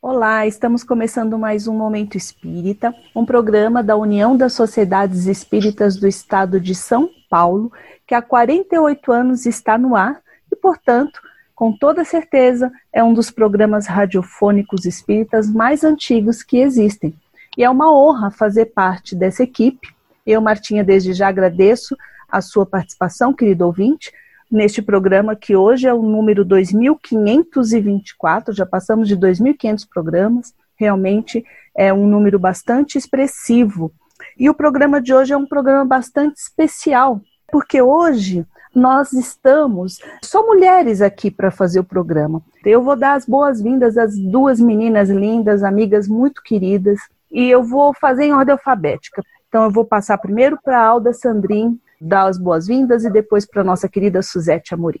Olá, estamos começando mais um Momento Espírita, um programa da União das Sociedades Espíritas do Estado de São Paulo, que há 48 anos está no ar e, portanto, com toda certeza, é um dos programas radiofônicos espíritas mais antigos que existem. E é uma honra fazer parte dessa equipe. Eu, Martinha, desde já agradeço a sua participação, querido ouvinte, neste programa que hoje é o número 2524, já passamos de 2500 programas, realmente é um número bastante expressivo. E o programa de hoje é um programa bastante especial, porque hoje nós estamos só mulheres aqui para fazer o programa. Eu vou dar as boas-vindas às duas meninas lindas, amigas muito queridas, e eu vou fazer em ordem alfabética. Então eu vou passar primeiro para Alda Sandrin, dar as boas-vindas e depois para a nossa querida Suzete Amorim.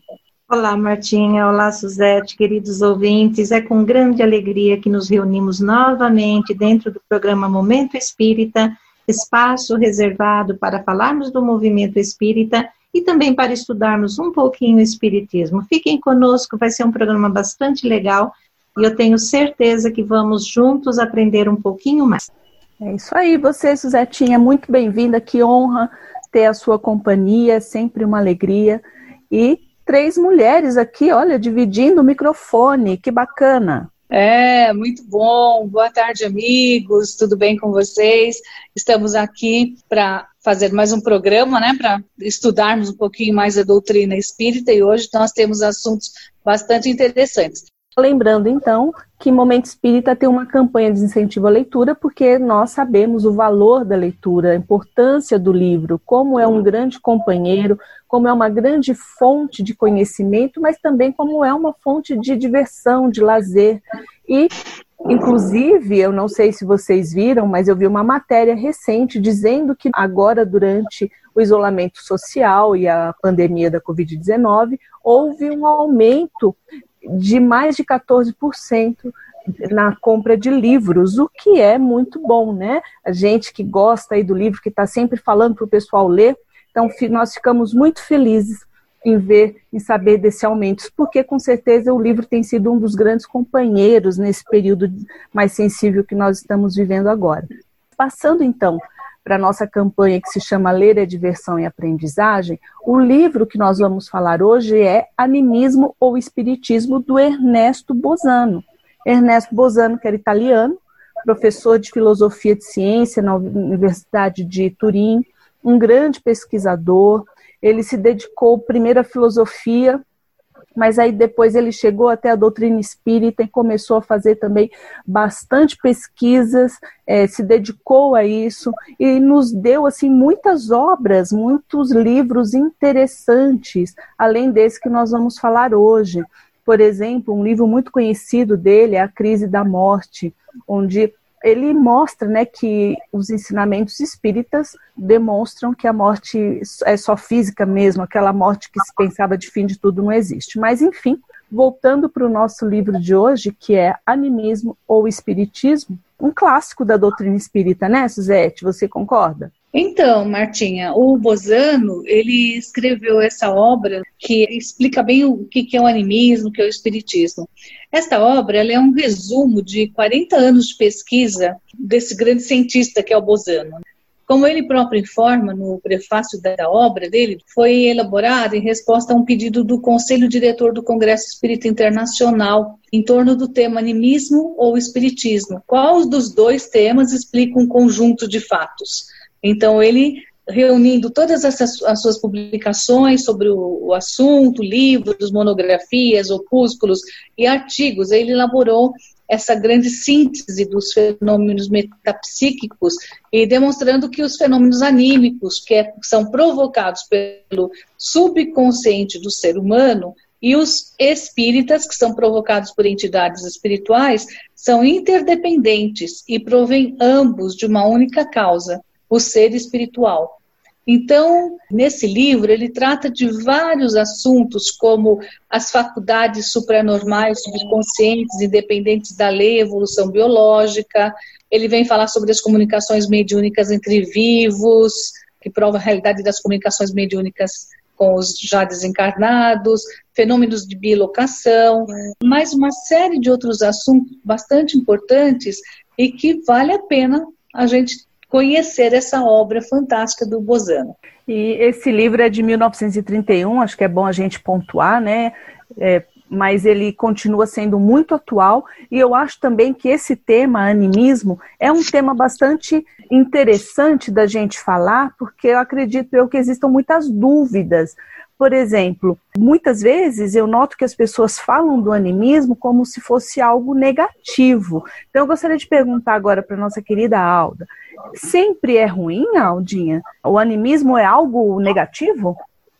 Olá, Martinha. Olá, Suzete, queridos ouvintes. É com grande alegria que nos reunimos novamente dentro do programa Momento Espírita, espaço reservado para falarmos do movimento espírita e também para estudarmos um pouquinho o Espiritismo. Fiquem conosco, vai ser um programa bastante legal e eu tenho certeza que vamos juntos aprender um pouquinho mais. É isso aí, você, Suzetinha, muito bem-vinda, que honra ter a sua companhia, é sempre uma alegria. E três mulheres aqui, olha, dividindo o microfone, que bacana. É, muito bom. Boa tarde, amigos. Tudo bem com vocês? Estamos aqui para fazer mais um programa, né, para estudarmos um pouquinho mais a doutrina espírita e hoje nós temos assuntos bastante interessantes. Lembrando, então, que Momento Espírita tem uma campanha de incentivo à leitura, porque nós sabemos o valor da leitura, a importância do livro, como é um grande companheiro, como é uma grande fonte de conhecimento, mas também como é uma fonte de diversão, de lazer. E, inclusive, eu não sei se vocês viram, mas eu vi uma matéria recente dizendo que agora, durante o isolamento social e a pandemia da Covid-19, houve um aumento de mais de 14% na compra de livros, o que é muito bom, né? A gente que gosta aí do livro, que está sempre falando para o pessoal ler, então nós ficamos muito felizes em ver, em saber desse aumento, porque com certeza o livro tem sido um dos grandes companheiros nesse período mais sensível que nós estamos vivendo agora. Passando então para a nossa campanha que se chama Ler é Diversão e Aprendizagem, o livro que nós vamos falar hoje é Animismo ou Espiritismo, do Ernesto Bozano. Ernesto Bozano, que era italiano, professor de filosofia de ciência na Universidade de Turim, um grande pesquisador. Ele se dedicou primeiro à filosofia mas aí depois ele chegou até a doutrina espírita e começou a fazer também bastante pesquisas, é, se dedicou a isso e nos deu assim muitas obras, muitos livros interessantes, além desse que nós vamos falar hoje. Por exemplo, um livro muito conhecido dele é A Crise da Morte, onde ele mostra né, que os ensinamentos espíritas demonstram que a morte é só física mesmo, aquela morte que se pensava de fim de tudo não existe. Mas, enfim, voltando para o nosso livro de hoje, que é Animismo ou Espiritismo, um clássico da doutrina espírita, né, Suzete? Você concorda? Então, Martinha, o Bozano, ele escreveu essa obra que explica bem o que é o animismo, o que é o espiritismo. Esta obra é um resumo de 40 anos de pesquisa desse grande cientista que é o Bozano. Como ele próprio informa no prefácio da obra dele, foi elaborada em resposta a um pedido do Conselho Diretor do Congresso Espírita Internacional em torno do tema animismo ou espiritismo. Qual dos dois temas explica um conjunto de fatos? Então, ele reunindo todas essas, as suas publicações sobre o, o, assunto, livros, monografias, opúsculos e artigos, ele elaborou essa grande síntese dos fenômenos metapsíquicos e demonstrando que os fenômenos anímicos, que é, são provocados pelo subconsciente do ser humano, e os espíritas, que são provocados por entidades espirituais, são interdependentes e provêm ambos de uma única causa, o ser espiritual. Então, nesse livro, ele trata de vários assuntos, como as faculdades supranormais, subconscientes, independentes da lei, evolução biológica. Ele vem falar sobre as comunicações mediúnicas entre vivos, que prova a realidade das comunicações mediúnicas com os já desencarnados, fenômenos de bilocação, mais uma série de outros assuntos bastante importantes e que vale a pena a gente conhecer essa obra fantástica do Bozano. E esse livro é de 1931, acho que é bom a gente pontuar, né? É, mas ele continua sendo muito atual e eu acho também que esse tema animismo é um tema bastante interessante da gente falar, porque eu acredito eu que existam muitas dúvidas. Por exemplo, muitas vezes eu noto que as pessoas falam do animismo como se fosse algo negativo. Então eu gostaria de perguntar agora para nossa querida Alda, sempre é ruim, Aldinha? O animismo é algo negativo?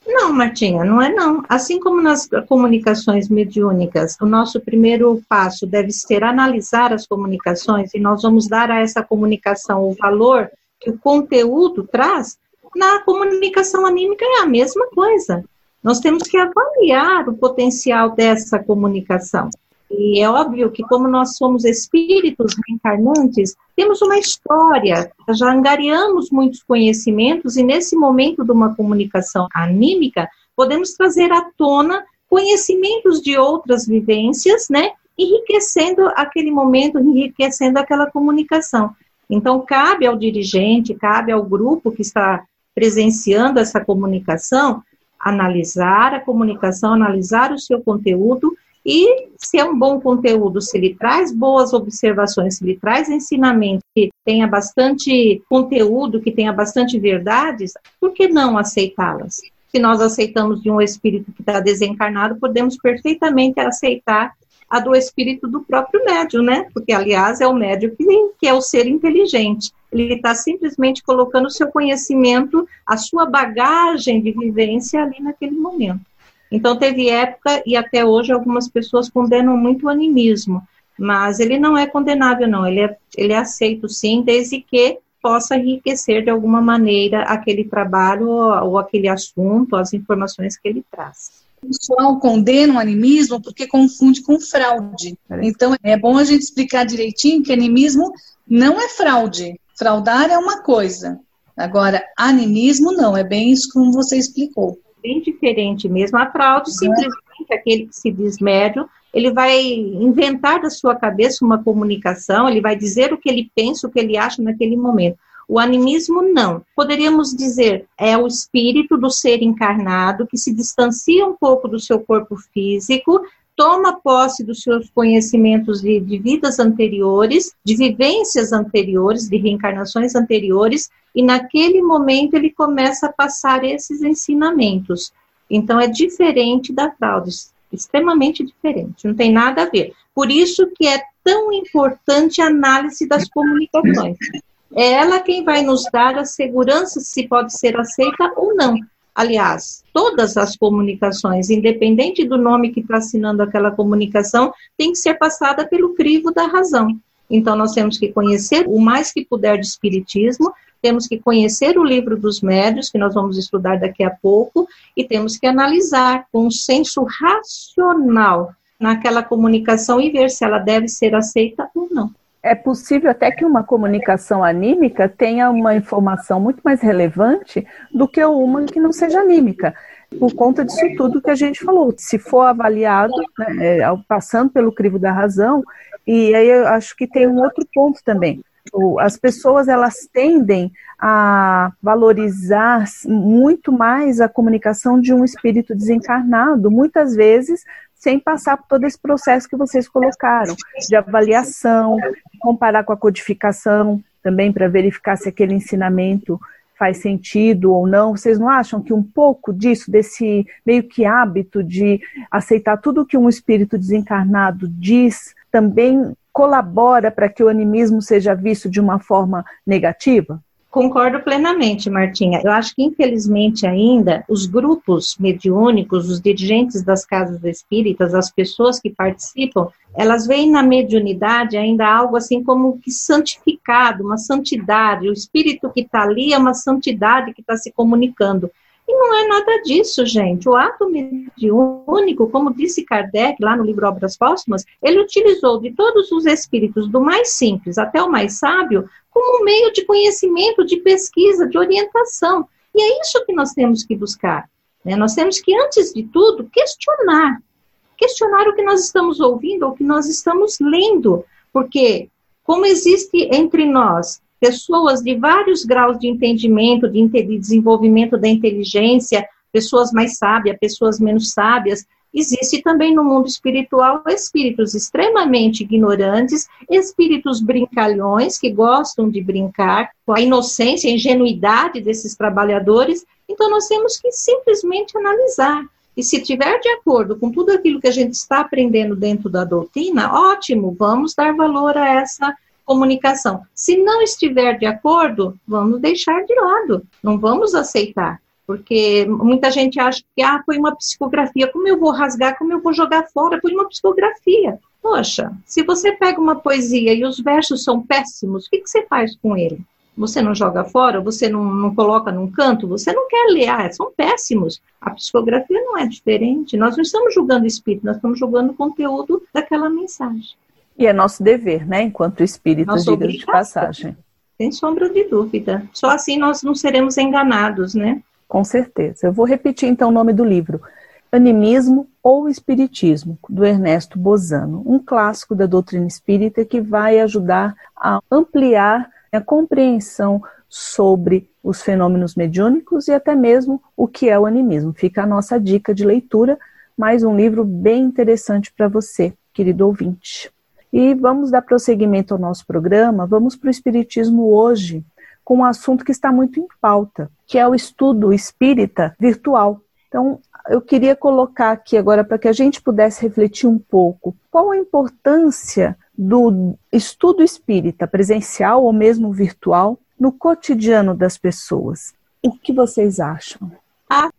Não, Martinha, não é não. Assim como nas comunicações mediúnicas, o nosso primeiro passo deve ser analisar as comunicações e nós vamos dar a essa comunicação o valor que o conteúdo traz. Na comunicação anímica é a mesma coisa. Nós temos que avaliar o potencial dessa comunicação. E é óbvio que, como nós somos espíritos reencarnantes, temos uma história, já angariamos muitos conhecimentos, e nesse momento de uma comunicação anímica, podemos trazer à tona conhecimentos de outras vivências, né? Enriquecendo aquele momento, enriquecendo aquela comunicação. Então, cabe ao dirigente, cabe ao grupo que está presenciando essa comunicação, analisar a comunicação, analisar o seu conteúdo e se é um bom conteúdo, se ele traz boas observações, se ele traz ensinamento que tenha bastante conteúdo, que tenha bastante verdades, por que não aceitá-las? Se nós aceitamos de um espírito que está desencarnado, podemos perfeitamente aceitar a do espírito do próprio médium, né? Porque, aliás, é o médium que, que é o ser inteligente. Ele está simplesmente colocando o seu conhecimento, a sua bagagem de vivência ali naquele momento. Então, teve época, e até hoje algumas pessoas condenam muito o animismo, mas ele não é condenável, não, ele é, ele é aceito sim, desde que possa enriquecer de alguma maneira aquele trabalho ou, ou aquele assunto, as informações que ele traz. O pessoal condena o animismo porque confunde com fraude. Então, é bom a gente explicar direitinho que animismo não é fraude. Fraudar é uma coisa. Agora, animismo não, é bem isso como você explicou bem diferente mesmo. A fraude, simplesmente, aquele que se diz médium, ele vai inventar da sua cabeça uma comunicação, ele vai dizer o que ele pensa, o que ele acha naquele momento. O animismo, não. Poderíamos dizer, é o espírito do ser encarnado que se distancia um pouco do seu corpo físico toma posse dos seus conhecimentos de, de, vidas anteriores, de vivências anteriores, de reencarnações anteriores, e naquele momento ele começa a passar esses ensinamentos. Então é diferente da fraude, extremamente diferente, não tem nada a ver. Por isso que é tão importante a análise das comunicações. É ela quem vai nos dar a segurança se pode ser aceita ou não. Aliás, todas as comunicações, independente do nome que está assinando aquela comunicação, tem que ser passada pelo crivo da razão. Então, nós temos que conhecer o mais que puder de Espiritismo, temos que conhecer o livro dos médios, que nós vamos estudar daqui a pouco, e temos que analisar com um senso racional naquela comunicação e ver se ela deve ser aceita ou não é possível até que uma comunicação anímica tenha uma informação muito mais relevante do que uma que não seja anímica, por conta disso tudo que a gente falou. Se for avaliado, né, é, passando pelo crivo da razão, e aí eu acho que tem um outro ponto também. As pessoas elas tendem a valorizar muito mais a comunicação de um espírito desencarnado, muitas vezes sem passar por todo esse processo que vocês colocaram, de avaliação, comparar com a codificação também para verificar se aquele ensinamento faz sentido ou não. Vocês não acham que um pouco disso, desse meio que hábito de aceitar tudo que um espírito desencarnado diz, também colabora para que o animismo seja visto de uma forma negativa? Concordo plenamente, Martinha. Eu acho que, infelizmente, ainda, os grupos mediúnicos, os dirigentes das casas espíritas, as pessoas que participam, elas veem na mediunidade ainda algo assim como que santificado, uma santidade. O espírito que está ali é uma santidade que está se comunicando. E não é nada disso, gente. O ato mediúnico, como disse Kardec lá no livro Obras Póstumas, ele utilizou de todos os espíritos, do mais simples até o mais sábio, como um meio de conhecimento, de pesquisa, de orientação. E é isso que nós temos que buscar. Né? Nós temos que, antes de tudo, questionar. Questionar o que nós estamos ouvindo ou o que nós estamos lendo. Porque, como existe entre nós pessoas de vários graus de entendimento, de, de desenvolvimento da inteligência, pessoas mais sábias, pessoas menos sábias, Existe também no mundo espiritual espíritos extremamente ignorantes, espíritos brincalhões que gostam de brincar com a inocência, a ingenuidade desses trabalhadores. Então nós temos que simplesmente analisar. E se tiver de acordo com tudo aquilo que a gente está aprendendo dentro da doutrina, ótimo, vamos dar valor a essa comunicação. Se não estiver de acordo, vamos deixar de lado, não vamos aceitar. Porque muita gente acha que ah, foi uma psicografia, como eu vou rasgar, como eu vou jogar fora? Foi uma psicografia. Poxa, se você pega uma poesia e os versos são péssimos, o que, que você faz com ele? Você não joga fora? Você não, não coloca num canto? Você não quer ler? Ah, são péssimos. A psicografia não é diferente. Nós não estamos julgando o espírito, nós estamos julgando o conteúdo daquela mensagem. E é nosso dever, né, enquanto espíritos, diga de passagem. Sem sombra de dúvida. Só assim nós não seremos enganados, né? Com certeza. Eu vou repetir então o nome do livro: Animismo ou Espiritismo, do Ernesto Bozano, um clássico da doutrina espírita que vai ajudar a ampliar a compreensão sobre os fenômenos mediúnicos e até mesmo o que é o animismo. Fica a nossa dica de leitura, mais um livro bem interessante para você, querido ouvinte. E vamos dar prosseguimento ao nosso programa. Vamos para o Espiritismo hoje, com um assunto que está muito em pauta, que é o estudo espírita virtual. Então, eu queria colocar aqui agora para que a gente pudesse refletir um pouco qual a importância do estudo espírita presencial ou mesmo virtual no cotidiano das pessoas. O que vocês acham?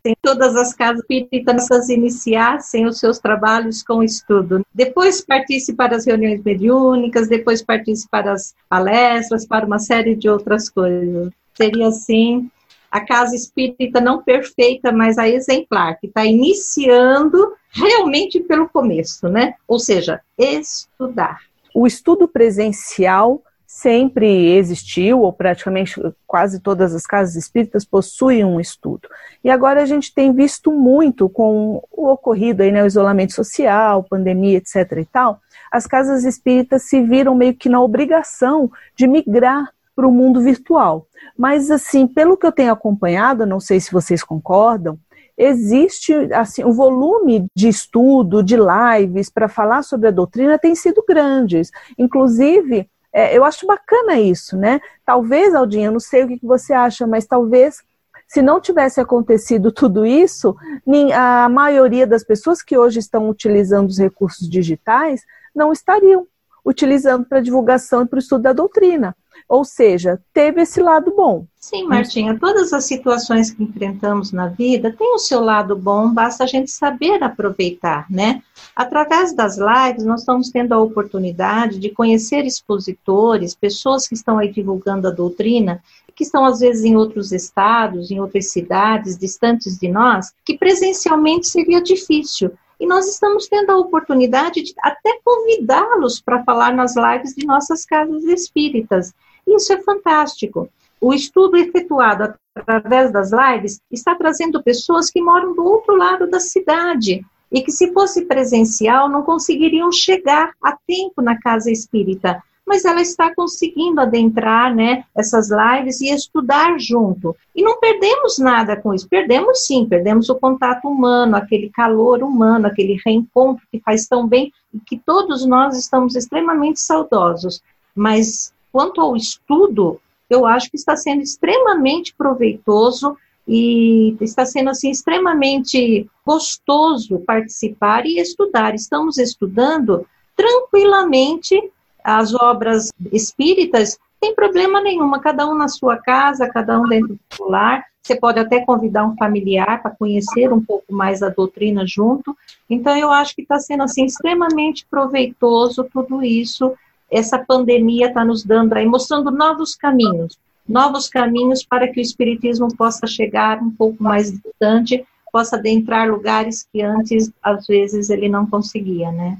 Em todas as casas espíritas iniciassem os seus trabalhos com estudo. Depois partisse para as reuniões mediúnicas, depois partisse para as palestras, para uma série de outras coisas. Seria assim a casa espírita não perfeita, mas a exemplar, que está iniciando realmente pelo começo, né? Ou seja, estudar. O estudo presencial sempre existiu, ou praticamente quase todas as casas espíritas possuem um estudo. E agora a gente tem visto muito com o ocorrido aí, né, o isolamento social, pandemia, etc e tal, as casas espíritas se viram meio que na obrigação de migrar para o mundo virtual. Mas assim, pelo que eu tenho acompanhado, não sei se vocês concordam, existe assim o volume de estudo, de lives para falar sobre a doutrina tem sido grande. Inclusive, é, eu acho bacana isso, né? Talvez, Aldinha, eu não sei o que você acha, mas talvez se não tivesse acontecido tudo isso, a maioria das pessoas que hoje estão utilizando os recursos digitais não estariam utilizando para divulgação e para o estudo da doutrina. Ou seja, teve esse lado bom. Sim, Martinha, todas as situações que enfrentamos na vida têm o seu lado bom, basta a gente saber aproveitar, né? Através das lives, nós estamos tendo a oportunidade de conhecer expositores, pessoas que estão aí divulgando a doutrina, que estão às vezes em outros estados, em outras cidades, distantes de nós, que presencialmente seria difícil. E nós estamos tendo a oportunidade de até convidá-los para falar nas lives de nossas casas espíritas. Isso é fantástico. O estudo efetuado através das lives está trazendo pessoas que moram do outro lado da cidade e que, se fosse presencial, não conseguiriam chegar a tempo na casa espírita. Mas ela está conseguindo adentrar né, essas lives e estudar junto. E não perdemos nada com isso. Perdemos sim, perdemos o contato humano, aquele calor humano, aquele reencontro que faz tão bem e que todos nós estamos extremamente saudosos. Mas quanto ao estudo, eu acho que está sendo extremamente proveitoso e está sendo assim extremamente gostoso participar e estudar. Estamos estudando tranquilamente as obras espíritas, sem problema nenhuma, cada um na sua casa, cada um dentro do lar. Você pode até convidar um familiar para conhecer um pouco mais a doutrina junto. Então, eu acho que está sendo assim extremamente proveitoso tudo isso essa pandemia está nos dando aí, mostrando novos caminhos, novos caminhos para que o Espiritismo possa chegar um pouco mais distante, possa adentrar lugares que antes, às vezes, ele não conseguia, né?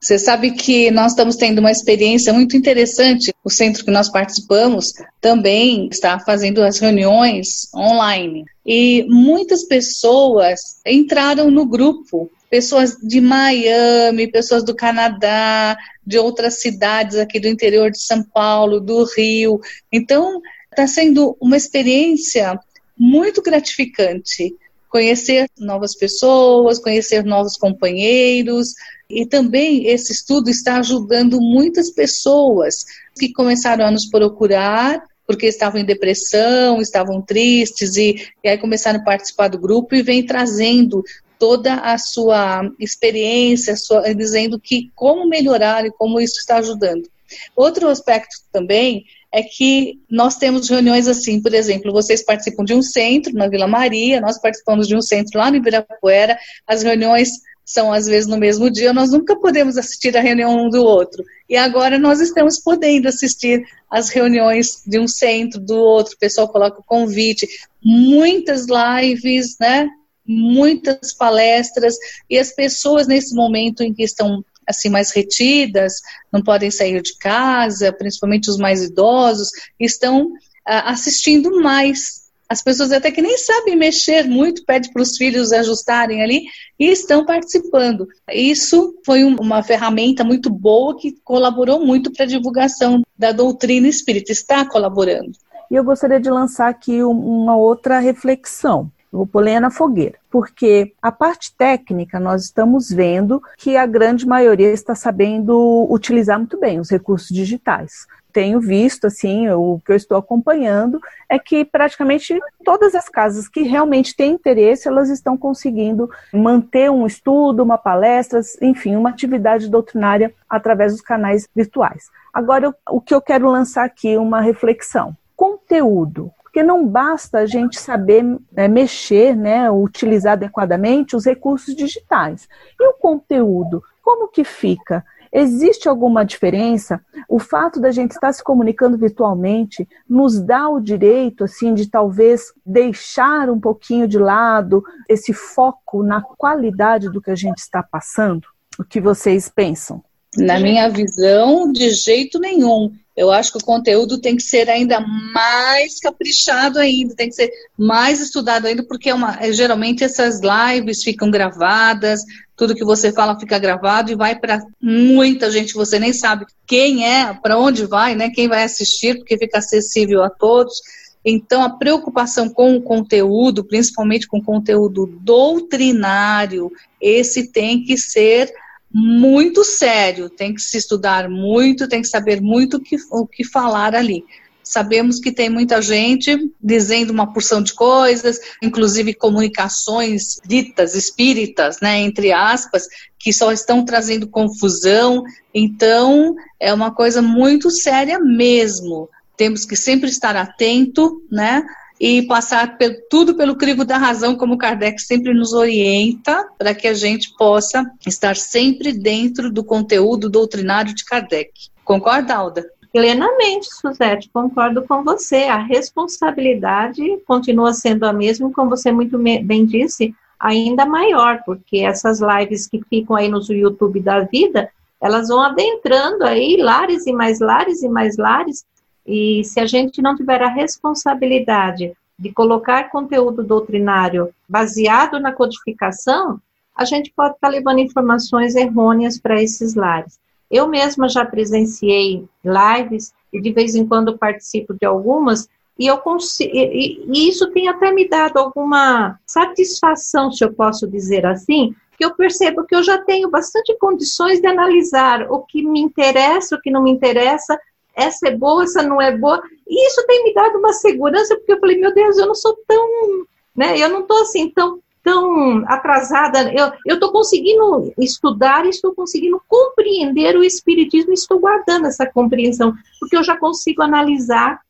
Você sabe que nós estamos tendo uma experiência muito interessante. O centro que nós participamos também está fazendo as reuniões online. E muitas pessoas entraram no grupo. Pessoas de Miami, pessoas do Canadá, de outras cidades aqui do interior de São Paulo, do Rio. Então, está sendo uma experiência muito gratificante conhecer novas pessoas, conhecer novos companheiros. E também esse estudo está ajudando muitas pessoas que começaram a nos procurar porque estavam em depressão, estavam tristes e, e aí começaram a participar do grupo e vem trazendo toda a sua experiência, sua, dizendo que como melhorar e como isso está ajudando. Outro aspecto também é que nós temos reuniões assim, por exemplo, vocês participam de um centro na Vila Maria, nós participamos de um centro lá no Ibirapuera, as reuniões são às vezes no mesmo dia, nós nunca podemos assistir a reunião um do outro. E agora nós estamos podendo assistir as reuniões de um centro, do outro, o pessoal coloca o convite, muitas lives, né? Muitas palestras, e as pessoas nesse momento em que estão assim mais retidas, não podem sair de casa, principalmente os mais idosos, estão ah, assistindo mais. As pessoas até que nem sabem mexer muito, pede para os filhos ajustarem ali e estão participando. Isso foi um, uma ferramenta muito boa que colaborou muito para a divulgação da doutrina espírita, está colaborando. E eu gostaria de lançar aqui uma outra reflexão vou pôr lenha na fogueira, porque a parte técnica nós estamos vendo que a grande maioria está sabendo utilizar muito bem os recursos digitais. Tenho visto, assim, o que eu estou acompanhando é que praticamente todas as casas que realmente têm interesse, elas estão conseguindo manter um estudo, uma palestra, enfim, uma atividade doutrinária através dos canais virtuais. Agora, o que eu quero lançar aqui uma reflexão. Conteúdo porque não basta a gente saber é, mexer, né, utilizar adequadamente os recursos digitais. E o conteúdo, como que fica? Existe alguma diferença? O fato da gente estar se comunicando virtualmente nos dá o direito, assim, de talvez deixar um pouquinho de lado esse foco na qualidade do que a gente está passando? O que vocês pensam? Na minha visão, de jeito nenhum. Eu acho que o conteúdo tem que ser ainda mais caprichado ainda, tem que ser mais estudado ainda, porque é uma, é, geralmente essas lives ficam gravadas, tudo que você fala fica gravado e vai para muita gente, você nem sabe quem é, para onde vai, né? Quem vai assistir, porque fica acessível a todos. Então, a preocupação com o conteúdo, principalmente com o conteúdo doutrinário, esse tem que ser muito sério, tem que se estudar muito, tem que saber muito o que, o que falar ali. Sabemos que tem muita gente dizendo uma porção de coisas, inclusive comunicações ditas espíritas, né, entre aspas, que só estão trazendo confusão. Então, é uma coisa muito séria mesmo. Temos que sempre estar atento, né? E passar tudo pelo crivo da razão, como Kardec sempre nos orienta, para que a gente possa estar sempre dentro do conteúdo doutrinário de Kardec. Concorda, Alda? Plenamente, Suzete, concordo com você. A responsabilidade continua sendo a mesma, como você muito bem disse, ainda maior, porque essas lives que ficam aí no YouTube da vida, elas vão adentrando aí lares e mais lares e mais lares, e se a gente não tiver a responsabilidade de colocar conteúdo doutrinário baseado na codificação, a gente pode estar levando informações errôneas para esses lares. Eu mesma já presenciei lives e de vez em quando participo de algumas e eu consigo, e, e isso tem até me dado alguma satisfação, se eu posso dizer assim, que eu percebo que eu já tenho bastante condições de analisar o que me interessa, o que não me interessa, essa é boa, essa não é boa. E isso tem me dado uma segurança, porque eu falei, meu Deus, eu não sou tão, né, eu não estou assim tão, tão atrasada, eu estou conseguindo estudar, estou conseguindo compreender o Espiritismo, estou guardando essa compreensão, porque eu já consigo analisar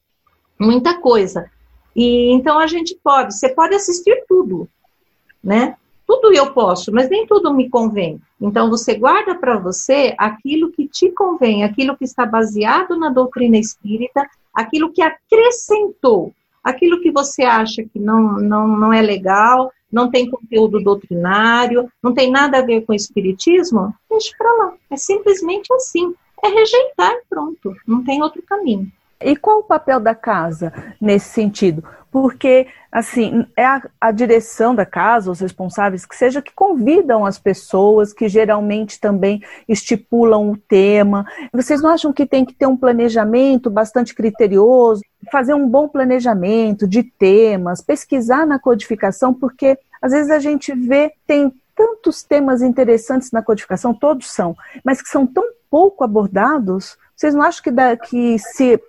muita coisa. E então a gente pode, você pode assistir tudo, né? Tudo eu posso, mas nem tudo me convém. Então você guarda para você aquilo que te convém, aquilo que está baseado na doutrina espírita, aquilo que acrescentou, Aquilo que você acha que não, não, não é legal, não tem conteúdo doutrinário, não tem nada a ver com o espiritismo, deixa para lá. É simplesmente assim. É rejeitar pronto. Não tem outro caminho. E qual o papel da casa nesse sentido? Porque, assim, é a, a, direção da casa, os responsáveis, que seja, que convidam as pessoas, que geralmente também estipulam o tema. Vocês não acham que tem que ter um planejamento bastante criterioso, fazer um bom planejamento de temas, pesquisar na codificação, porque às vezes a gente vê, tem tantos temas interessantes na codificação, todos são, mas que são tão pouco abordados. Vocês não acham que, que se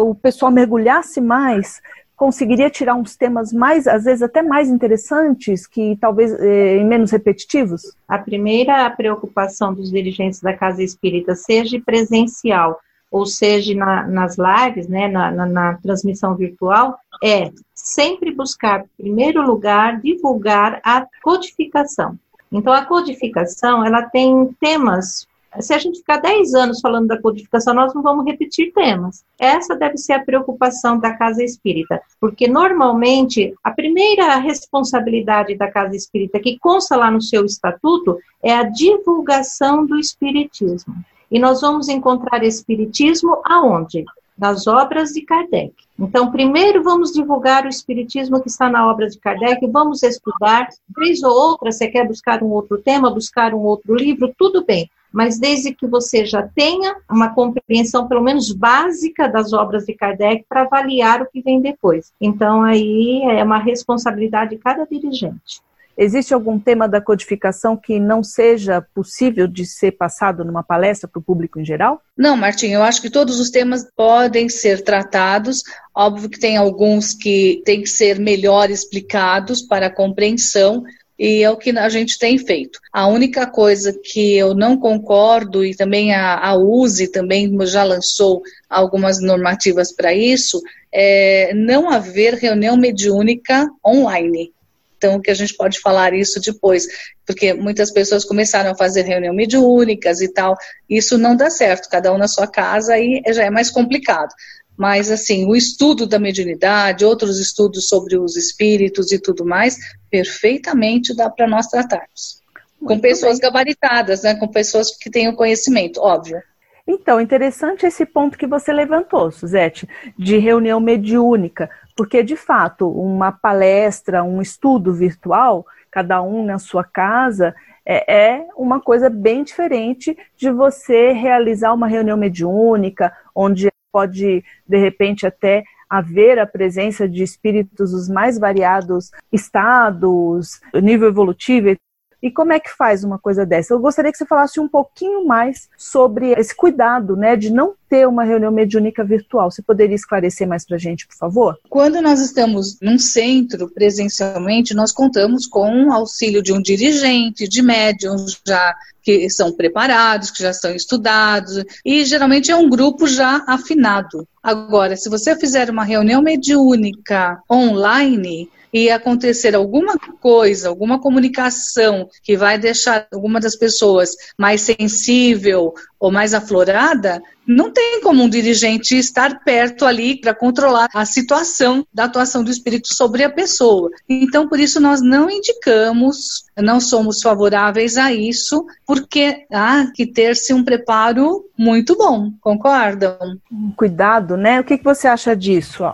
o pessoal mergulhasse mais, conseguiria tirar uns temas mais, às vezes até mais interessantes, que talvez eh, menos repetitivos? A primeira preocupação dos dirigentes da Casa Espírita, seja presencial ou seja na, nas lives, né, na, na, na transmissão virtual, é sempre buscar, em primeiro lugar, divulgar a codificação. Então, a codificação, ela tem temas se a gente ficar 10 anos falando da codificação, nós não vamos repetir temas. Essa deve ser a preocupação da casa espírita, porque normalmente a primeira responsabilidade da casa espírita, que consta lá no seu estatuto, é a divulgação do espiritismo. E nós vamos encontrar espiritismo aonde? Nas obras de Kardec. Então, primeiro vamos divulgar o espiritismo que está na obra de Kardec, vamos estudar, vez ou outra, você quer buscar um outro tema, buscar um outro livro, tudo bem mas desde que você já tenha uma compreensão, pelo menos básica, das obras de Kardec para avaliar o que vem depois. Então, aí é uma responsabilidade de cada dirigente. Existe algum tema da codificação que não seja possível de ser passado numa palestra para o público em geral? Não, Martim, eu acho que todos os temas podem ser tratados. Óbvio que tem alguns que têm que ser melhor explicados para a compreensão, e é o que a gente tem feito. A única coisa que eu não concordo, e também a, a USE também já lançou algumas normativas para isso, é não haver reunião mediúnica online. Então, que a gente pode falar isso depois, porque muitas pessoas começaram a fazer reunião mediúnicas e tal, isso não dá certo, cada um na sua casa e já é mais complicado. Mas, assim, o estudo da mediunidade, outros estudos sobre os espíritos e tudo mais, perfeitamente dá para nós tratarmos. Muito com pessoas bem. gabaritadas, né? Com pessoas que tenham conhecimento, óbvio. Então, interessante esse ponto que você levantou, Suzete, de reunião mediúnica, porque de fato, uma palestra, um estudo virtual, cada um na sua casa, é, é uma coisa bem diferente de você realizar uma reunião mediúnica, onde pode, de repente, até haver a presença de espíritos dos mais variados estados, nível evolutivo, e como é que faz uma coisa dessa? Eu gostaria que você falasse um pouquinho mais sobre esse cuidado, né, de não ter uma reunião mediúnica virtual. Você poderia esclarecer mais para a gente, por favor? Quando nós estamos num centro presencialmente, nós contamos com o auxílio de um dirigente, de médiums já que são preparados, que já são estudados, e geralmente é um grupo já afinado. Agora, se você fizer uma reunião mediúnica online, e acontecer alguma coisa, alguma comunicação que vai deixar alguma das pessoas mais sensível ou mais aflorada, não tem como um dirigente estar perto ali para controlar a situação da atuação do espírito sobre a pessoa. Então, por isso, nós não indicamos, não somos favoráveis a isso, porque há que ter-se um preparo muito bom, concordam? Cuidado, né? O que, você acha disso?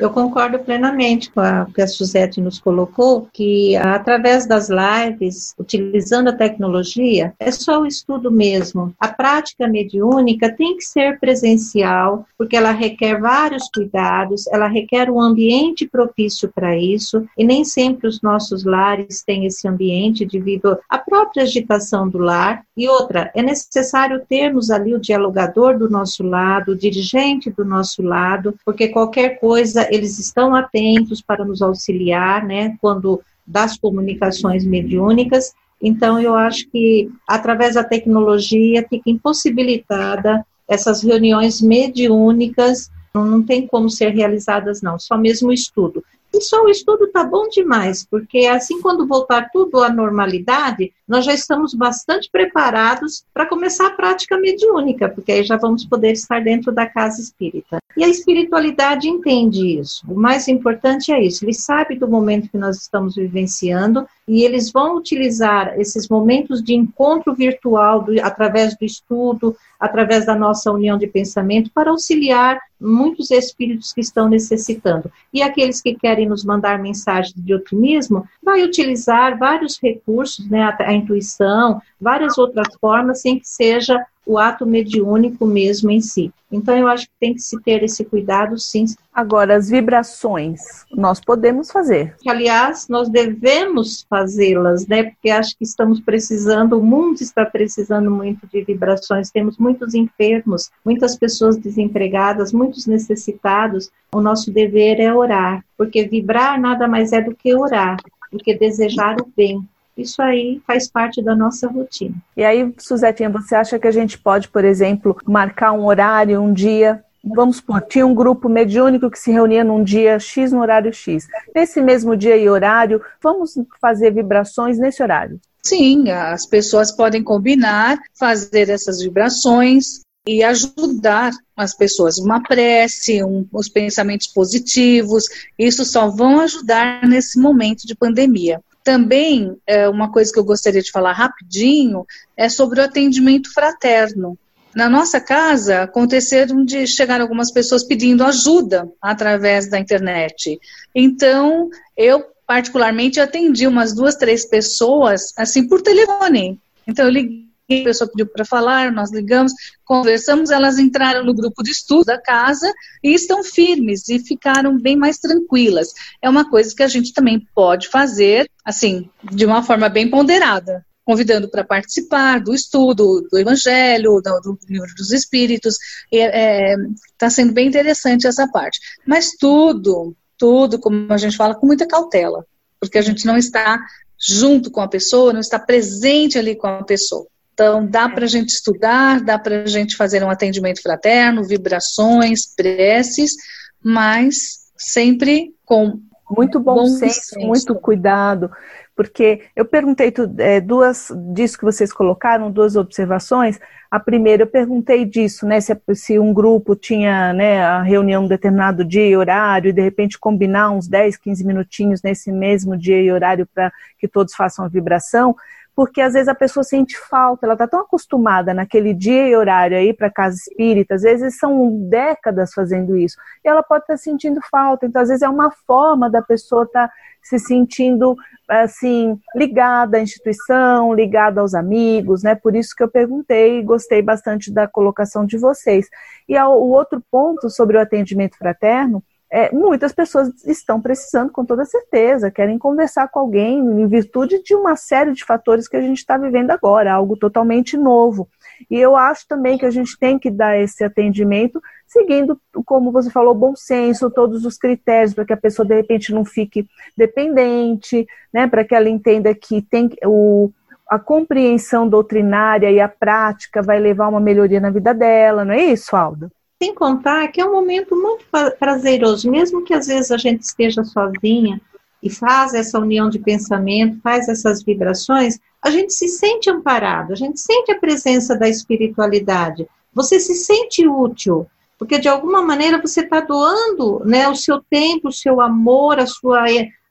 Eu concordo plenamente com o que a Suzette nos colocou, que através das lives, utilizando a tecnologia, é só o estudo mesmo. A prática mediúnica tem que ser presencial, porque ela requer vários cuidados, ela requer um ambiente propício para isso, e nem sempre os nossos lares têm esse ambiente devido à própria agitação do lar. E outra, é necessário termos ali o dialogador do nosso lado, o dirigente do nosso lado, porque qualquer coisa eles estão atentos para nos auxiliar, né, quando das comunicações mediúnicas. Então, eu acho que através da tecnologia fica impossibilitada essas reuniões mediúnicas, não tem como ser realizadas, não, só mesmo estudo. Só o estudo está bom demais, porque assim quando voltar tudo à normalidade, nós já estamos bastante preparados para começar a prática mediúnica, porque aí já vamos poder estar dentro da casa espírita. E a espiritualidade entende isso. O mais importante é isso. Ele sabe do momento que nós estamos vivenciando e eles vão utilizar esses momentos de encontro virtual do, através do estudo, através da nossa união de pensamento, para auxiliar muitos espíritos que estão necessitando. E aqueles que querem nos mandar mensagens de otimismo, vai utilizar vários recursos, né, a, a intuição, várias outras formas, sem que seja o ato mediúnico mesmo em si. Então, eu acho que tem que se ter esse cuidado, sim. Agora, as vibrações, nós podemos fazer. Aliás, nós devemos fazê-las, né? Porque acho que estamos precisando, o mundo está precisando muito de vibrações. Temos muitos enfermos, muitas pessoas desempregadas, muitos necessitados. O nosso dever é orar, porque vibrar nada mais é do que orar, do que desejar o bem. Isso aí faz parte da nossa rotina. E aí, Suzetinha, você acha que a gente pode, por exemplo, marcar um horário, um dia vamos supor, tinha um grupo mediúnico que se reunia num dia X no horário X. Nesse mesmo dia e horário, vamos fazer vibrações nesse horário. Sim, as pessoas podem combinar, fazer essas vibrações e ajudar as pessoas. Uma prece, um, os pensamentos positivos, isso só vão ajudar nesse momento de pandemia. Também, é, uma coisa que eu gostaria de falar rapidinho é sobre o atendimento fraterno. Na nossa casa, aconteceram de chegar algumas pessoas pedindo ajuda através da internet. Então, eu particularmente atendi umas duas, três pessoas, assim, por telefone. Então, eu liguei a pessoa pediu para falar, nós ligamos, conversamos, elas entraram no grupo de estudo da casa e estão firmes e ficaram bem mais tranquilas. É uma coisa que a gente também pode fazer, assim, de uma forma bem ponderada, convidando para participar do estudo do Evangelho, do, do Livro dos Espíritos. Está é, tá sendo bem interessante essa parte. Mas tudo, tudo, como a gente fala, com muita cautela, porque a gente não está junto com a pessoa, não está presente ali com a pessoa. Então, dá para a gente estudar, dá para a gente fazer um atendimento fraterno, vibrações, preces, mas sempre com muito bom, bom senso, senso, muito cuidado, porque eu perguntei é, duas disso que vocês colocaram, duas observações. A primeira, eu perguntei disso, né? Se, se um grupo tinha né, a reunião um determinado dia e horário, e de repente combinar uns 10, 15 minutinhos nesse mesmo dia e horário para que todos façam a vibração porque às vezes a pessoa sente falta, ela está tão acostumada naquele dia e horário aí para casa espírita, às vezes são décadas fazendo isso, e ela pode estar tá sentindo falta, então às vezes é uma forma da pessoa estar tá se sentindo assim ligada à instituição, ligada aos amigos, né? Por isso que eu perguntei e gostei bastante da colocação de vocês. E o outro ponto sobre o atendimento fraterno é, muitas pessoas estão precisando, com toda certeza, querem conversar com alguém em virtude de uma série de fatores que a gente está vivendo agora, algo totalmente novo. E eu acho também que a gente tem que dar esse atendimento seguindo, como você falou, bom senso, todos os critérios para que a pessoa de repente não fique dependente, né, para que ela entenda que tem o, a compreensão doutrinária e a prática vai levar uma melhoria na vida dela, não é isso, Alda? Sem contar que é um momento muito prazeroso, mesmo que às vezes a gente esteja sozinha e faz essa união de pensamento, faz essas vibrações, a gente se sente amparado, a gente sente a presença da espiritualidade, você se sente útil, porque de alguma maneira você está doando né, o seu tempo, o seu amor, a sua,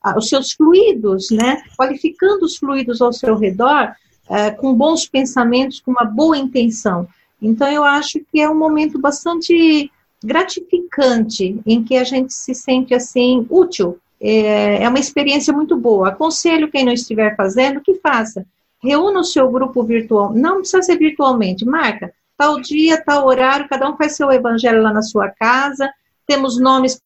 a, os seus fluidos, né, qualificando os fluidos ao seu redor é, com bons pensamentos, com uma boa intenção. Então, eu acho que é um momento bastante gratificante em que a gente se sente assim útil. É, é uma experiência muito boa. Aconselho quem não estiver fazendo que faça. Reúna o seu grupo virtual. Não precisa ser virtualmente. Marca tal dia, tal horário. Cada um faz seu evangelho lá na sua casa. Temos nomes que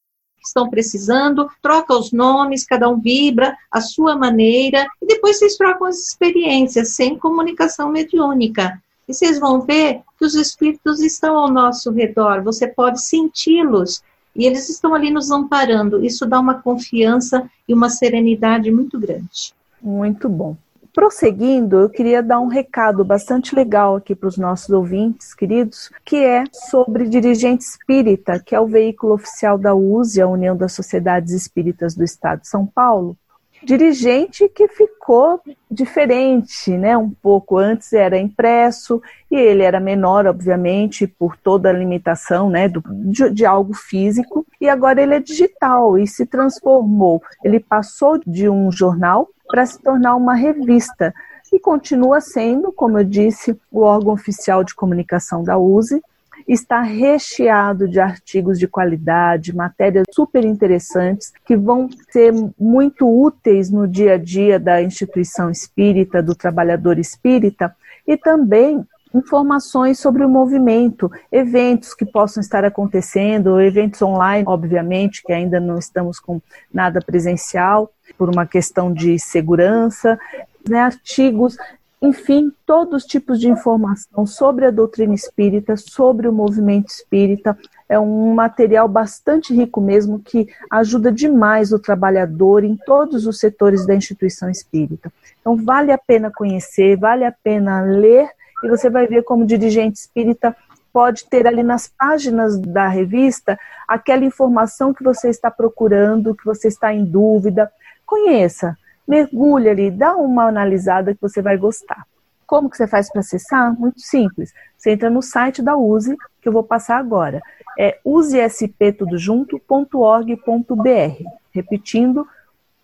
estão precisando, troca os nomes, cada um vibra a sua maneira, e depois vocês trocam as experiências, sem comunicação mediúnica. E vocês vão ver que os espíritos estão ao nosso redor, você pode senti-los e eles estão ali nos amparando. Isso dá uma confiança e uma serenidade muito grande. Muito bom. Prosseguindo, eu queria dar um recado bastante legal aqui para os nossos ouvintes, queridos, que é sobre Dirigente Espírita, que é o veículo oficial da USE, a União das Sociedades Espíritas do Estado de São Paulo. Dirigente que ficou diferente, né? Um pouco antes era impresso e ele era menor, obviamente, por toda a limitação, né, do, de, de algo físico. E agora ele é digital e se transformou. Ele passou de um jornal para se tornar uma revista e continua sendo, como eu disse, o órgão oficial de comunicação da USE. Está recheado de artigos de qualidade, matérias super interessantes que vão ser muito úteis no dia a dia da instituição espírita, do trabalhador espírita e também informações sobre o movimento, eventos que possam estar acontecendo, eventos online, obviamente, que ainda não estamos com nada presencial, por uma questão de segurança, né, artigos, enfim, todos os tipos de informação sobre a doutrina espírita, sobre o movimento espírita. É um material bastante rico mesmo que ajuda demais o trabalhador em todos os setores da instituição espírita. Então, vale a pena conhecer, vale a pena ler e você vai ver como dirigente espírita pode ter ali nas páginas da revista aquela informação que você está procurando, que você está em dúvida. Conheça, mergulhe ali, dá uma analisada que você vai gostar. Como que você faz para acessar? Muito simples. Você entra no site da USE, que eu vou passar agora. É usesptudojunto.org.br. Repetindo,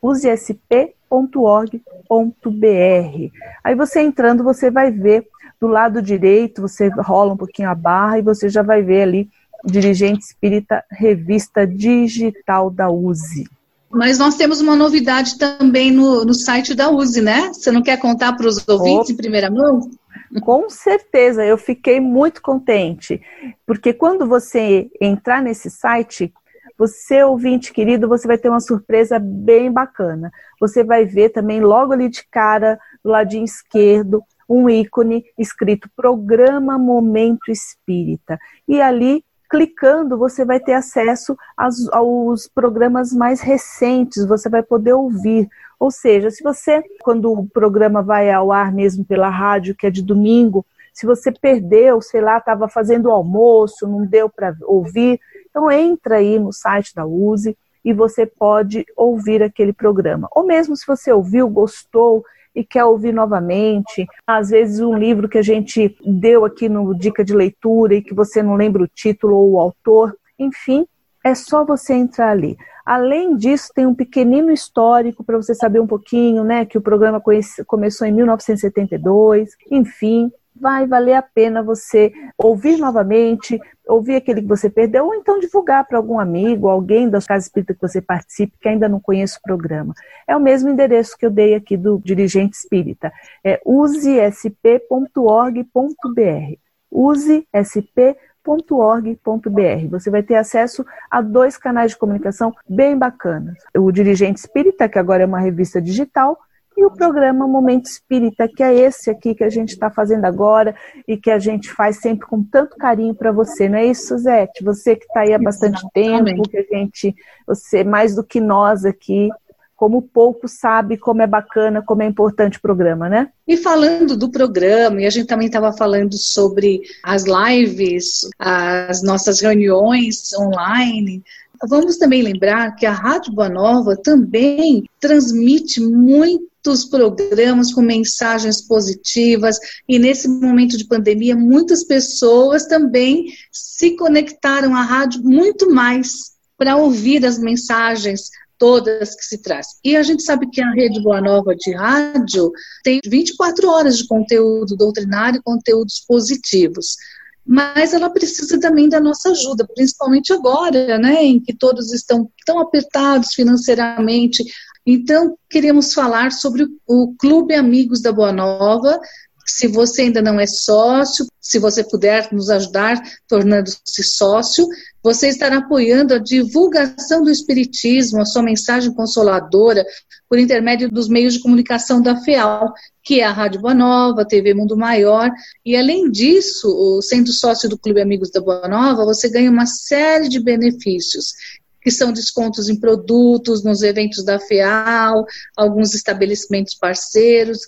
usesp.org.br. Aí você entrando, você vai ver do lado direito, você rola um pouquinho a barra e você já vai ver ali Dirigente Espírita Revista Digital da USE. Mas nós temos uma novidade também no, no site da USE, né? Você não quer contar para os ouvintes em primeira mão? Com certeza, eu fiquei muito contente, porque quando você entrar nesse site, você, ouvinte querido, você vai ter uma surpresa bem bacana. Você vai ver também logo ali de cara, do ladinho esquerdo, um ícone escrito Programa Momento Espírita. E ali, clicando, você vai ter acesso aos, aos programas mais recentes, você vai poder ouvir. Ou seja, se você, quando o programa vai ao ar mesmo pela rádio, que é de domingo, se você perdeu, sei lá, estava fazendo almoço, não deu para ouvir, então entra aí no site da USE e você pode ouvir aquele programa. Ou mesmo se você ouviu, gostou e quer ouvir novamente. Às vezes um livro que a gente deu aqui no Dica de Leitura e que você não lembra o título ou o autor, enfim, é só você entrar ali. Além disso, tem um pequenino histórico para você saber um pouquinho, né, que o programa começou em 1972, enfim, vai valer a pena você ouvir novamente, ouvir aquele que você perdeu, ou então divulgar para algum amigo, alguém das casas espíritas que você participe, que ainda não conhece o programa. É o mesmo endereço que eu dei aqui do dirigente espírita. É usesp.org.br. usesp.org.br. Você vai ter acesso a dois canais de comunicação bem bacanas. O Dirigente Espírita, que agora é uma revista digital, e o programa Momento Espírita, que é esse aqui que a gente está fazendo agora e que a gente faz sempre com tanto carinho para você, não é isso, Suzete? Você que está aí há bastante Exatamente. tempo, que a gente, você mais do que nós aqui, como pouco sabe como é bacana, como é importante o programa, né? E falando do programa, e a gente também estava falando sobre as lives, as nossas reuniões online, Vamos também lembrar que a Rádio Boa Nova também transmite muitos programas com mensagens positivas e nesse momento de pandemia muitas pessoas também se conectaram à rádio muito mais para ouvir as mensagens todas que se traz. E a gente sabe que a Rede Boa Nova de rádio tem 24 horas de conteúdo doutrinário conteúdos positivos mas ela precisa também da nossa ajuda, principalmente agora, né, em que todos estão tão apertados financeiramente. Então, queremos falar sobre o Clube Amigos da Boa Nova. Se você ainda não é sócio, se você puder nos ajudar tornando-se sócio, você estará apoiando a divulgação do Espiritismo, a sua mensagem consoladora, por intermédio dos meios de comunicação da FEAL, que é a Rádio Boa Nova, TV Mundo Maior. E além disso, sendo sócio do Clube Amigos da Boa Nova, você ganha uma série de benefícios que são descontos em produtos, nos eventos da FEAL, alguns estabelecimentos parceiros.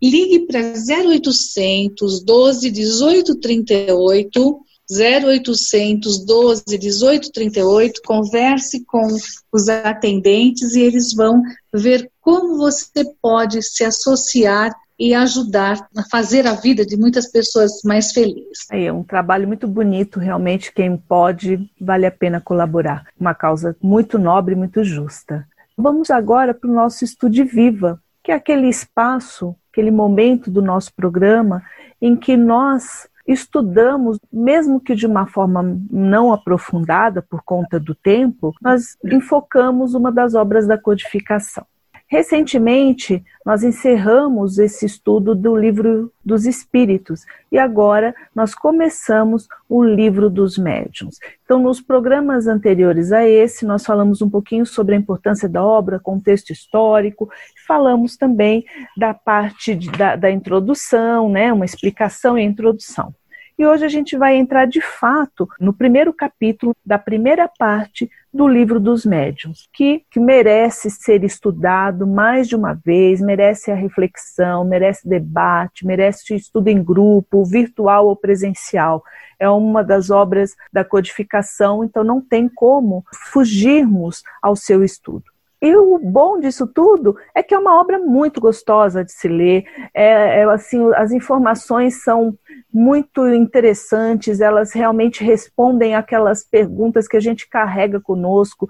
ligue para 0800 12 18 38 0800 12 18 38, converse com os atendentes e eles vão ver como você pode se associar e ajudar a fazer a vida de muitas pessoas mais felizes. É um trabalho muito bonito, realmente quem pode vale a pena colaborar. Uma causa muito nobre, muito justa. Vamos agora para o nosso Estude Viva, que é aquele espaço, aquele momento do nosso programa em que nós estudamos, mesmo que de uma forma não aprofundada por conta do tempo, nós enfocamos uma das obras da codificação. Recentemente, nós encerramos esse estudo do livro dos Espíritos e agora nós começamos o livro dos médiuns. Então, nos programas anteriores a esse, nós falamos um pouquinho sobre a importância da obra, contexto histórico, falamos também da parte de, da, da introdução, né, uma explicação e introdução. E hoje a gente vai entrar de fato no primeiro capítulo da primeira parte do livro dos médiuns, que, que merece ser estudado mais de uma vez, merece a reflexão, merece debate, merece estudo em grupo, virtual ou presencial. É uma das obras da codificação, então não tem como fugirmos ao seu estudo. E o bom disso tudo é que é uma obra muito gostosa de se ler. É, é, assim, as informações são muito interessantes, elas realmente respondem aquelas perguntas que a gente carrega conosco,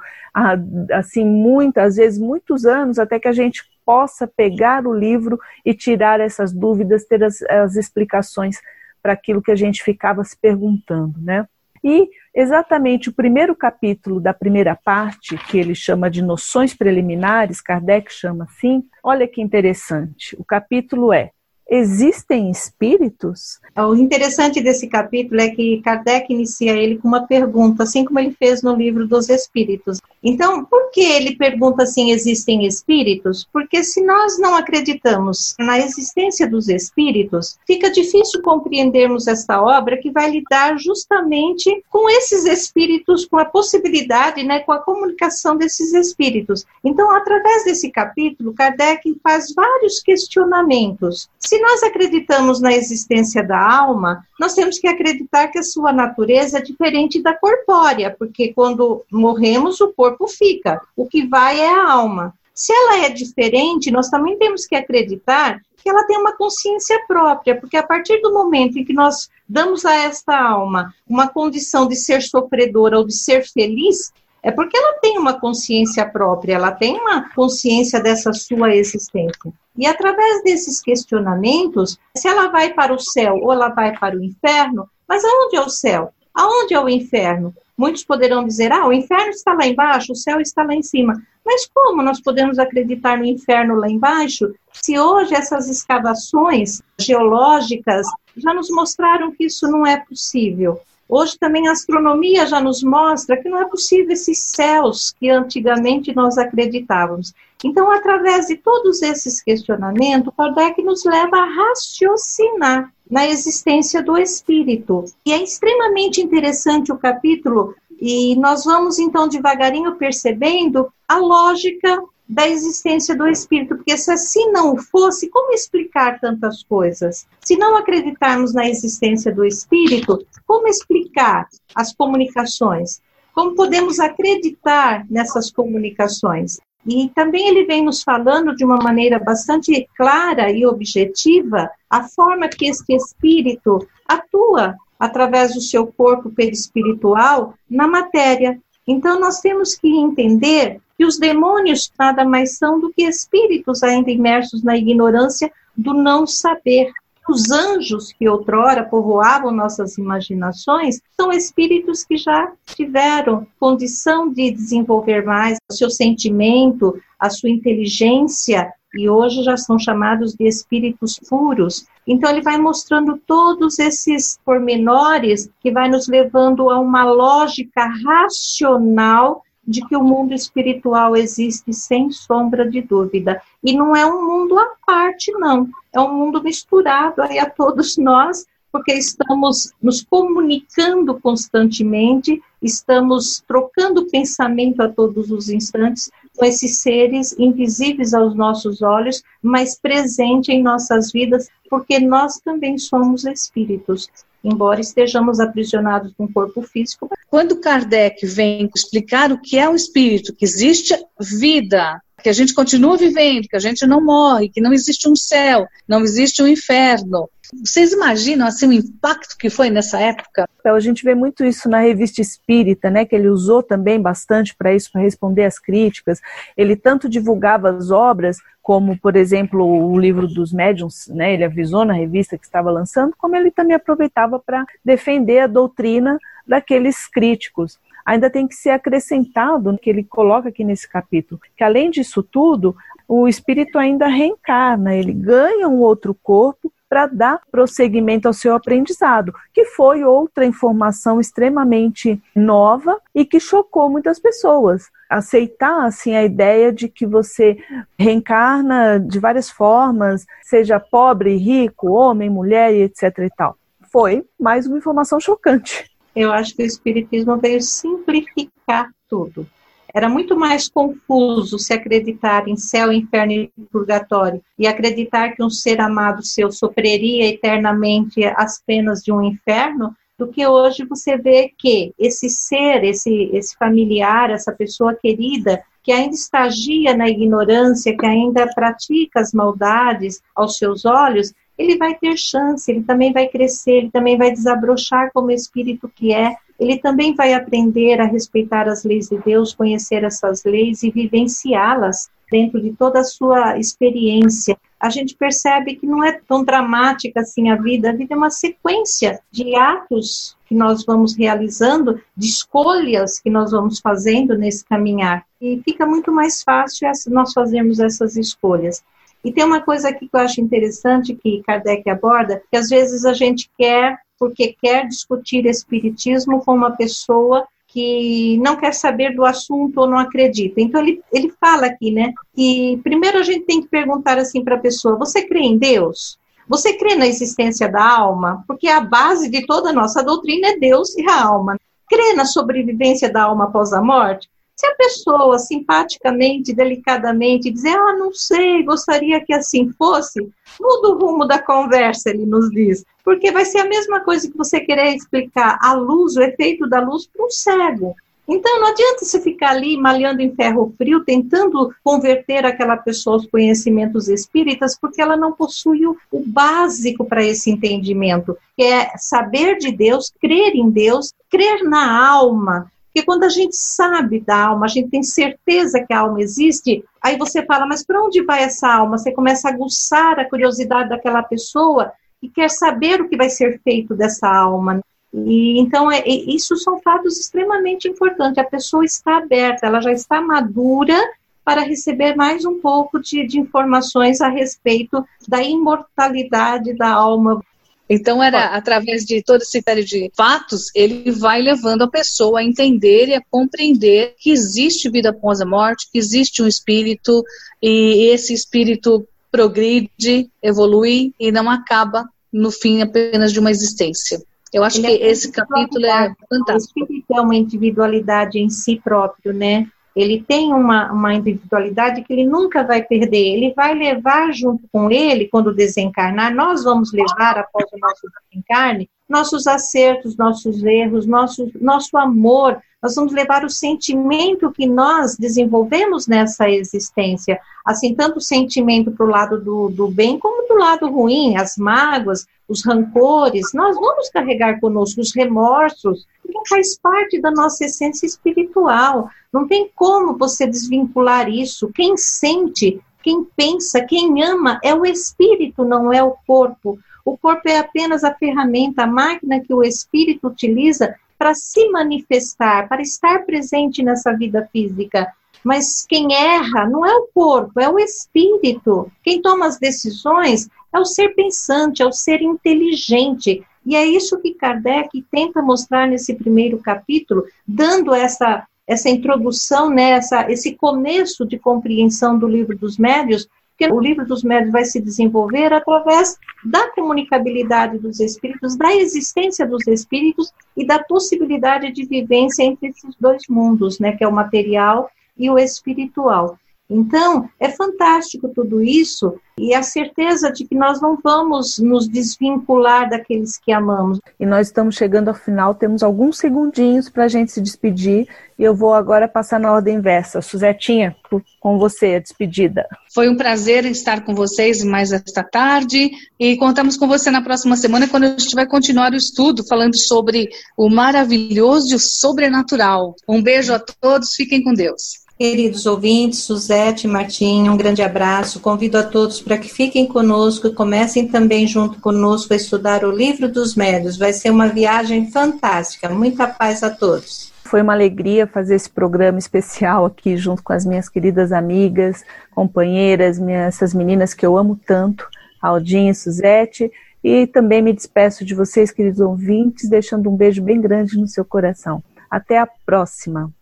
assim, muitas vezes, muitos anos, até que a gente possa pegar o livro e tirar essas dúvidas, ter as, as explicações para aquilo que a gente ficava se perguntando, né? E exatamente o primeiro capítulo da primeira parte, que ele chama de noções preliminares, Kardec chama assim, olha que interessante. O capítulo é Existem espíritos? O interessante desse capítulo é que Kardec inicia ele com uma pergunta, assim como ele fez no livro dos Espíritos. Então, por que ele pergunta assim: existem espíritos? Porque se nós não acreditamos na existência dos espíritos, fica difícil compreendermos esta obra que vai lidar justamente com esses espíritos, com a possibilidade, né, com a comunicação desses espíritos. Então, através desse capítulo, Kardec faz vários questionamentos. Se se nós acreditamos na existência da alma, nós temos que acreditar que a sua natureza é diferente da corpórea, porque quando morremos, o corpo fica, o que vai é a alma. Se ela é diferente, nós também temos que acreditar que ela tem uma consciência própria, porque a partir do momento em que nós damos a esta alma uma condição de ser sofredora ou de ser feliz, é porque ela tem uma consciência própria, ela tem uma consciência dessa sua existência. E através desses questionamentos, se ela vai para o céu ou ela vai para o inferno, mas aonde é o céu? Aonde é o inferno? Muitos poderão dizer: ah, o inferno está lá embaixo, o céu está lá em cima. Mas como nós podemos acreditar no inferno lá embaixo se hoje essas escavações geológicas já nos mostraram que isso não é possível? Hoje também a astronomia já nos mostra que não é possível esses céus que antigamente nós acreditávamos. Então, através de todos esses questionamentos, Kardec nos leva a raciocinar na existência do espírito. E é extremamente interessante o capítulo, e nós vamos então devagarinho percebendo a lógica da existência do espírito, porque se assim não fosse, como explicar tantas coisas? Se não acreditarmos na existência do espírito, como explicar as comunicações? Como podemos acreditar nessas comunicações? E também ele vem nos falando de uma maneira bastante clara e objetiva a forma que este espírito atua através do seu corpo perispiritual na matéria. Então nós temos que entender que os demônios nada mais são do que espíritos ainda imersos na ignorância do não saber. Os anjos que outrora povoavam nossas imaginações são espíritos que já tiveram condição de desenvolver mais o seu sentimento, a sua inteligência, e hoje já são chamados de espíritos puros. Então ele vai mostrando todos esses pormenores que vai nos levando a uma lógica racional de que o mundo espiritual existe sem sombra de dúvida. E não é um mundo à parte, não. É um mundo misturado aí a todos nós, porque estamos nos comunicando constantemente, estamos trocando pensamento a todos os instantes com esses seres invisíveis aos nossos olhos, mas presente em nossas vidas, porque nós também somos espíritos embora estejamos aprisionados num corpo físico. Quando Kardec vem explicar o que é o espírito, que existe vida, que a gente continua vivendo, que a gente não morre, que não existe um céu, não existe um inferno. Vocês imaginam assim o impacto que foi nessa época? Então, a gente vê muito isso na revista Espírita, né, que ele usou também bastante para isso, para responder às críticas. Ele tanto divulgava as obras, como, por exemplo, o livro dos médiums, né, ele avisou na revista que estava lançando, como ele também aproveitava para defender a doutrina daqueles críticos ainda tem que ser acrescentado, que ele coloca aqui nesse capítulo, que além disso tudo, o espírito ainda reencarna, ele ganha um outro corpo para dar prosseguimento ao seu aprendizado, que foi outra informação extremamente nova e que chocou muitas pessoas. Aceitar assim a ideia de que você reencarna de várias formas, seja pobre, rico, homem, mulher etc e tal. Foi mais uma informação chocante eu acho que o Espiritismo veio simplificar tudo. Era muito mais confuso se acreditar em céu, inferno e purgatório e acreditar que um ser amado seu sofreria eternamente as penas de um inferno, do que hoje você vê que esse ser, esse, esse familiar, essa pessoa querida, que ainda estagia na ignorância, que ainda pratica as maldades aos seus olhos, ele vai ter chance, ele também vai crescer, ele também vai desabrochar como espírito que é, ele também vai aprender a respeitar as leis de Deus, conhecer essas leis e vivenciá-las dentro de toda a sua experiência. A gente percebe que não é tão dramática assim a vida, a vida é uma sequência de atos que nós vamos realizando, de escolhas que nós vamos fazendo nesse caminhar. E fica muito mais fácil nós fazermos essas escolhas. E tem uma coisa aqui que eu acho interessante que Kardec aborda, que às vezes a gente quer, porque quer discutir espiritismo com uma pessoa que não quer saber do assunto ou não acredita. Então ele, ele fala aqui, né, que primeiro a gente tem que perguntar assim para a pessoa: você crê em Deus? Você crê na existência da alma? Porque a base de toda a nossa doutrina é Deus e a alma. Crê na sobrevivência da alma após a morte? Se a pessoa simpaticamente, delicadamente dizer, ah, não sei, gostaria que assim fosse, muda o rumo da conversa, ele nos diz. Porque vai ser a mesma coisa que você querer explicar a luz, o efeito da luz para um cego. Então não adianta você ficar ali malhando em ferro frio, tentando converter aquela pessoa aos conhecimentos espíritas, porque ela não possui o, o básico para esse entendimento, que é saber de Deus, crer em Deus, crer na alma, porque quando a gente sabe da alma, a gente tem certeza que a alma existe, aí você fala, mas para onde vai essa alma? Você começa a aguçar a curiosidade daquela pessoa e quer saber o que vai ser feito dessa alma. E então é, isso são fatos extremamente importantes. A pessoa está aberta, ela já está madura para receber mais um pouco de, de informações a respeito da imortalidade da alma. Então, era através de toda essa série de fatos, ele vai levando a pessoa a entender e a compreender que existe vida após a morte, que existe um espírito, e esse espírito progride, evolui e não acaba no fim apenas de uma existência. Eu acho ele que é esse capítulo é fantástico. O espírito é uma individualidade em si próprio, né? Ele tem uma, uma individualidade que ele nunca vai perder, ele vai levar junto com ele, quando desencarnar, nós vamos levar após o nosso desencarne, nossos acertos, nossos erros, nosso, nosso amor, nós vamos levar o sentimento que nós desenvolvemos nessa existência, assim, tanto o sentimento para o lado do, do bem como do lado ruim, as mágoas, os rancores, nós vamos carregar conosco os remorsos, porque faz parte da nossa essência espiritual. Não tem como você desvincular isso. Quem sente, quem pensa, quem ama é o espírito, não é o corpo. O corpo é apenas a ferramenta, a máquina que o espírito utiliza para se manifestar, para estar presente nessa vida física. Mas quem erra não é o corpo, é o espírito. Quem toma as decisões é o ser pensante, é o ser inteligente. E é isso que Kardec tenta mostrar nesse primeiro capítulo, dando essa, essa introdução, né, esse começo de compreensão do livro dos médios, porque o livro dos médios vai se desenvolver através da comunicabilidade dos espíritos, da existência dos espíritos e da possibilidade de vivência entre esses dois mundos, né, que é o material e o espiritual. Então, é fantástico tudo isso e a certeza de que nós não vamos nos desvincular daqueles que amamos. E nós estamos chegando ao final, temos alguns segundinhos para a gente se despedir e eu vou agora passar na ordem inversa. Suzetinha, com você, a despedida. Foi um prazer estar com vocês mais esta tarde e contamos com você na próxima semana quando a gente vai continuar o estudo falando sobre o maravilhoso e o sobrenatural. Um beijo a todos, fiquem com Deus. Queridos ouvintes, Suzete, Martim, um grande abraço. Convido a todos para que fiquem conosco e comecem também junto conosco a estudar o livro dos médios. Vai ser uma viagem fantástica. Muita paz a todos. Foi uma alegria fazer esse programa especial aqui junto com as minhas queridas amigas, companheiras, minhas, essas meninas que eu amo tanto, Aldinha e Suzete. E também me despeço de vocês, queridos ouvintes, deixando um beijo bem grande no seu coração. Até a próxima!